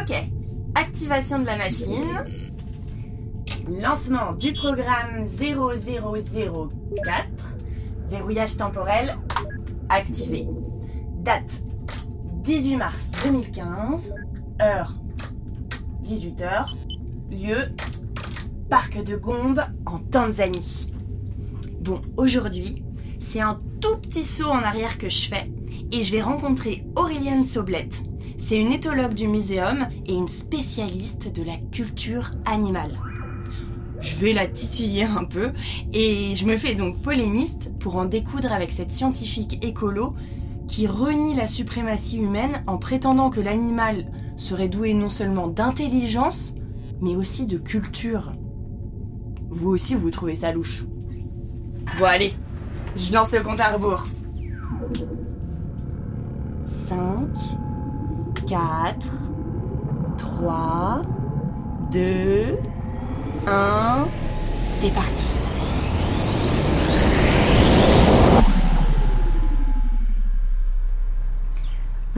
Ok, activation de la machine. Lancement du programme 0004. Verrouillage temporel activé. Date 18 mars 2015. Heure 18h. Lieu Parc de Gombe en Tanzanie. Bon, aujourd'hui, c'est un tout petit saut en arrière que je fais et je vais rencontrer Aurélien Soblette. C'est une éthologue du muséum et une spécialiste de la culture animale. Je vais la titiller un peu et je me fais donc polémiste pour en découdre avec cette scientifique écolo qui renie la suprématie humaine en prétendant que l'animal serait doué non seulement d'intelligence, mais aussi de culture. Vous aussi, vous trouvez ça louche. Bon, allez, je lance le compte à rebours. 5, 4, 3, 2, 1, c'est parti.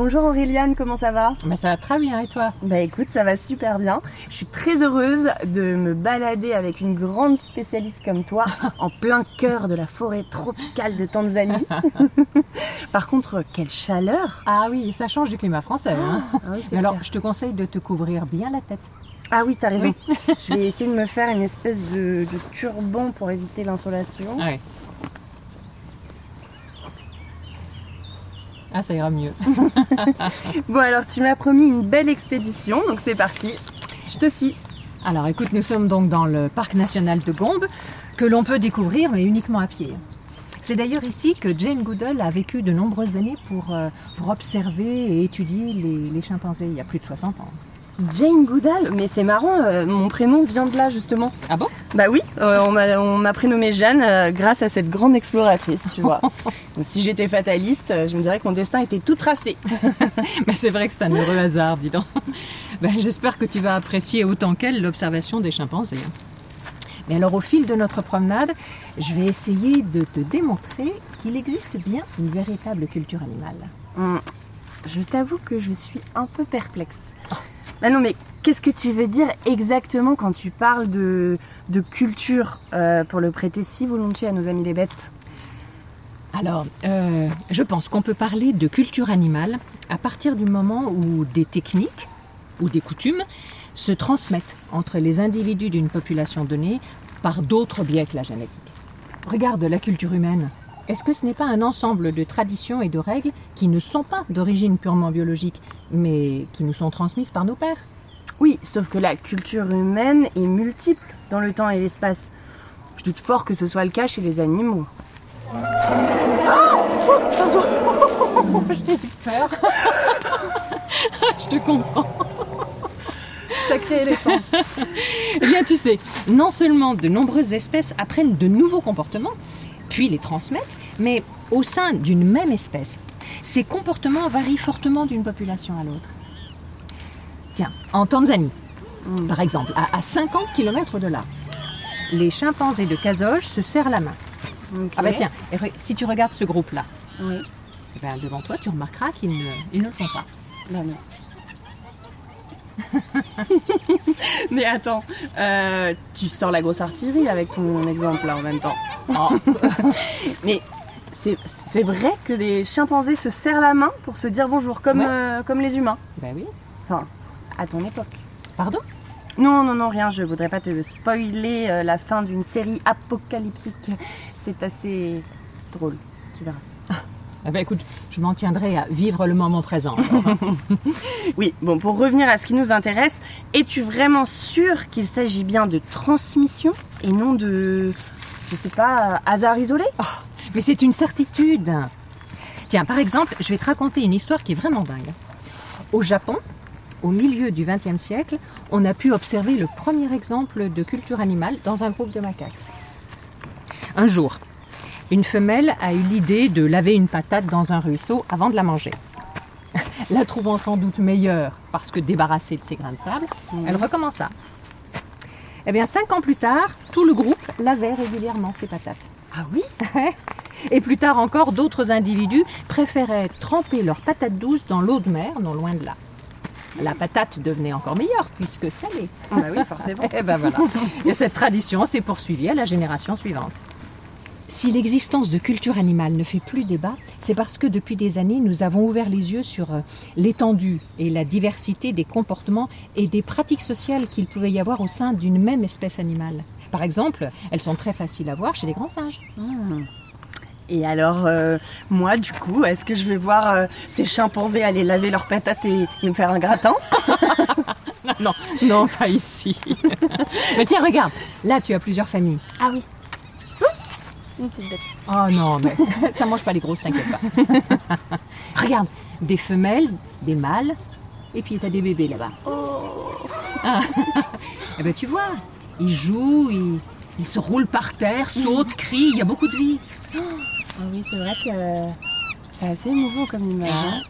Bonjour Auréliane, comment ça va? Mais ça va très bien et toi? Bah écoute, ça va super bien. Je suis très heureuse de me balader avec une grande spécialiste comme toi en plein cœur de la forêt tropicale de Tanzanie. Par contre, quelle chaleur Ah oui, ça change du climat français. Hein Ah oui, Mais alors, je te conseille de te couvrir bien la tête. Ah oui, t'as raison. Je vais essayer de me faire une espèce de, de turban pour éviter l'insolation. Ah. Ah, ça ira mieux. Bon alors, tu m'as promis une belle expédition, donc c'est parti. Je te suis. Alors écoute, nous sommes donc dans le parc national de Gombe, que l'on peut découvrir, mais uniquement à pied. C'est d'ailleurs ici que Jane Goodall a vécu de nombreuses années pour, euh, pour observer et étudier les, les chimpanzés, il y a plus de 60 ans. Jane Goodall, mais c'est marrant, euh, mon prénom vient de là justement. Ah bon? Bah oui, euh, on m'a- on m'a prénommé Jeanne euh, grâce à cette grande exploratrice, tu vois. Donc si j'étais fataliste, euh, je me dirais que mon destin était tout tracé. Mais c'est vrai que c'est un heureux hasard, dis donc. Ben, J'espère que tu vas apprécier autant qu'elle l'observation des chimpanzés. Mais alors, au fil de notre promenade, je vais essayer de te démontrer qu'il existe bien une véritable culture animale. Hum, Je t'avoue que je suis un peu perplexe. Bah non mais qu'est-ce que tu veux dire exactement quand tu parles de, de culture euh, pour le prêter si volontiers à nos amis les bêtes Alors, euh, je pense qu'on peut parler de culture animale à partir du moment où des techniques ou des coutumes se transmettent entre les individus d'une population donnée par d'autres biais que la génétique. Regarde la culture humaine. Est-ce que ce n'est pas un ensemble de traditions et de règles qui ne sont pas d'origine purement biologique, mais qui nous sont transmises par nos pères? Oui, sauf que la culture humaine est multiple dans le temps et l'espace. Je doute fort que ce soit le cas chez les animaux. J'ai peur. Je te comprends. Sacré éléphant. Eh bien, tu sais, non seulement de nombreuses espèces apprennent de nouveaux comportements, puis les transmettent, mais au sein d'une même espèce, ces comportements varient fortement d'une population à l'autre. Tiens, en Tanzanie, par exemple, à, à 50 km de là, les chimpanzés de Kazoge se serrent la main. Ah bah tiens, si tu regardes ce groupe-là, Oui. eh ben, devant toi, tu remarqueras qu'ils ne, ils ne le font pas. Bah non. Mais attends, euh, tu sors la grosse artillerie avec ton exemple là en même temps. Oh, Mais c'est vrai que les chimpanzés se serrent la main pour se dire bonjour comme, Ouais. euh, comme les humains. ben oui. À ton époque. Pardon? Non, non, non, rien, je voudrais pas te spoiler euh, la fin d'une série apocalyptique. C'est assez drôle, tu verras. Eh ben, écoute, je m'en tiendrai à vivre le moment présent. alors, hein. Oui, bon, pour revenir à ce qui nous intéresse, es-tu vraiment sûr qu'il s'agit bien de transmission et non de, je sais pas, hasard isolé? Mais c'est une certitude. Tiens, par exemple, je vais te raconter une histoire qui est vraiment dingue. Au Japon, au milieu du XXe siècle, on a pu observer le premier exemple de culture animale dans un groupe de macaques. Un jour, une femelle a eu l'idée de laver une patate dans un ruisseau avant de la manger. La trouvant sans doute meilleure parce que débarrassée de ses grains de sable, elle recommença. Eh bien, cinq ans plus tard, tout le groupe lavait régulièrement ses patates. Ah oui? Et plus tard encore, d'autres individus préféraient tremper leurs patates douces dans l'eau de mer, non loin de là. La patate devenait encore meilleure puisque salée. Ah bah oui, forcément. Et ben voilà. Et cette tradition s'est poursuivie à la génération suivante. Si l'existence de culture animale ne fait plus débat, c'est parce que depuis des années, nous avons ouvert les yeux sur euh, l'étendue et la diversité des comportements et des pratiques sociales qu'il pouvait y avoir au sein d'une même espèce animale. Par exemple, elles sont très faciles à voir chez les grands singes. Hmm. Et alors, euh, moi, du coup, est-ce que je vais voir euh, ces chimpanzés aller laver leurs patates et, et me faire un gratin Non, non, pas ici. Mais tiens, regarde, là tu as plusieurs familles. Ah oui. Une petite bête. Oh non, mais ça mange pas les grosses, t'inquiète pas. regarde, des femelles, des mâles, et puis t'as des bébés là-bas. Ah. Eh ben tu vois, ils jouent, ils, ils se roulent par terre, sautent, crient, il y a beaucoup de vie. Ah oui, c'est vrai que c'est assez émouvant comme image. hein.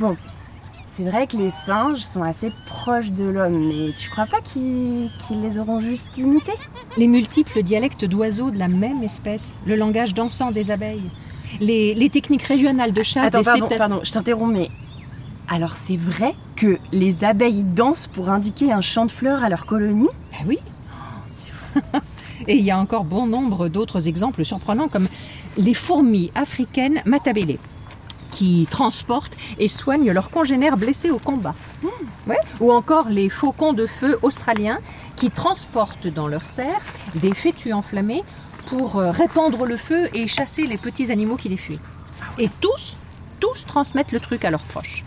Bon, c'est vrai que les singes sont assez proches de l'homme, mais tu crois pas qu'ils les auront juste imités? Les multiples dialectes d'oiseaux de la même espèce, le langage dansant des abeilles, les, les techniques régionales de chasse Attends, des pardon, cétacés. pardon, je t'interromps, mais alors c'est vrai que les abeilles dansent pour indiquer un champ de fleurs à leur colonie? Ben oui. Et il y a encore bon nombre d'autres exemples surprenants comme les fourmis africaines matabélé qui transportent et soignent leurs congénères blessés au combat. Ouais. Ou encore les faucons de feu australiens qui transportent dans leur serre des fœtus enflammés pour euh, répandre le feu et chasser les petits animaux qui les fuient. Et tous, tous transmettent le truc à leurs proches.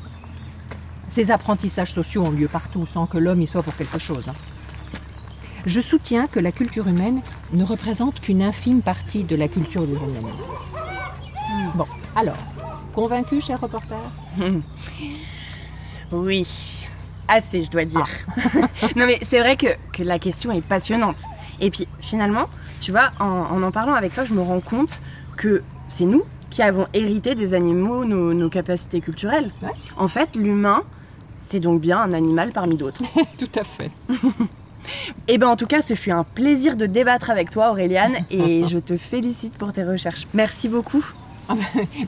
Ces apprentissages sociaux ont lieu partout sans que l'homme y soit pour quelque chose. Je soutiens que la culture humaine ne représente qu'une infime partie de la culture du monde animal. Bon, alors, convaincu, cher reporter? Oui, assez, je dois dire. non, mais c'est vrai que, que la question est passionnante. Et puis, finalement, tu vois, en, en en parlant avec toi, je me rends compte que c'est nous qui avons hérité des animaux nos, nos capacités culturelles. Ouais. En fait, l'humain, c'est donc bien un animal parmi d'autres. Tout à fait. Et ben en tout cas, ce fut un plaisir de débattre avec toi, Auréliane, et je te félicite pour tes recherches. Merci beaucoup.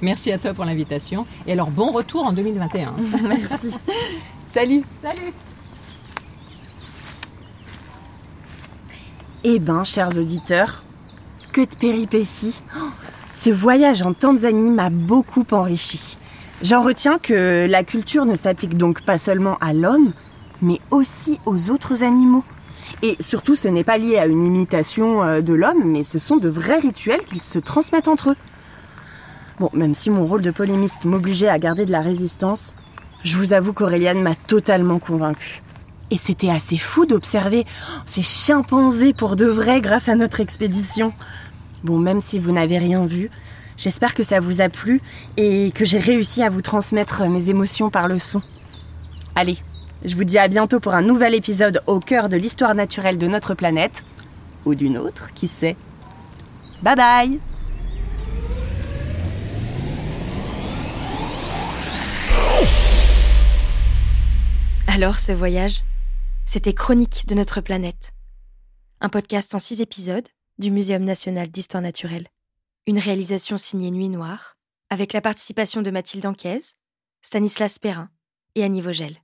Merci à toi pour l'invitation. Et alors, bon retour en 2021. Merci. Salut. Salut Eh ben, chers auditeurs, que de péripéties. Oh, Ce voyage en Tanzanie m'a beaucoup enrichi. J'en retiens que la culture ne s'applique donc pas seulement à l'homme, mais aussi aux autres animaux. Et surtout, ce n'est pas lié à une imitation euh, de l'homme, mais ce sont de vrais rituels qu'ils se transmettent entre eux. Bon, même si mon rôle de polémiste m'obligeait à garder de la résistance, je vous avoue qu'Auréliane m'a totalement convaincue. Et c'était assez fou d'observer ces chimpanzés pour de vrai grâce à notre expédition. Bon, même si vous n'avez rien vu, j'espère que ça vous a plu et que j'ai réussi à vous transmettre mes émotions par le son. Allez, je vous dis à bientôt pour un nouvel épisode au cœur de l'histoire naturelle de notre planète. Ou d'une autre, qui sait. Bye bye Alors, ce voyage, c'était Chronique de notre planète. Un podcast en six épisodes du Muséum national d'histoire naturelle. Une réalisation signée Nuit Noire, avec la participation de Mathilde Anquez, Stanislas Perrin et Annie Vogel.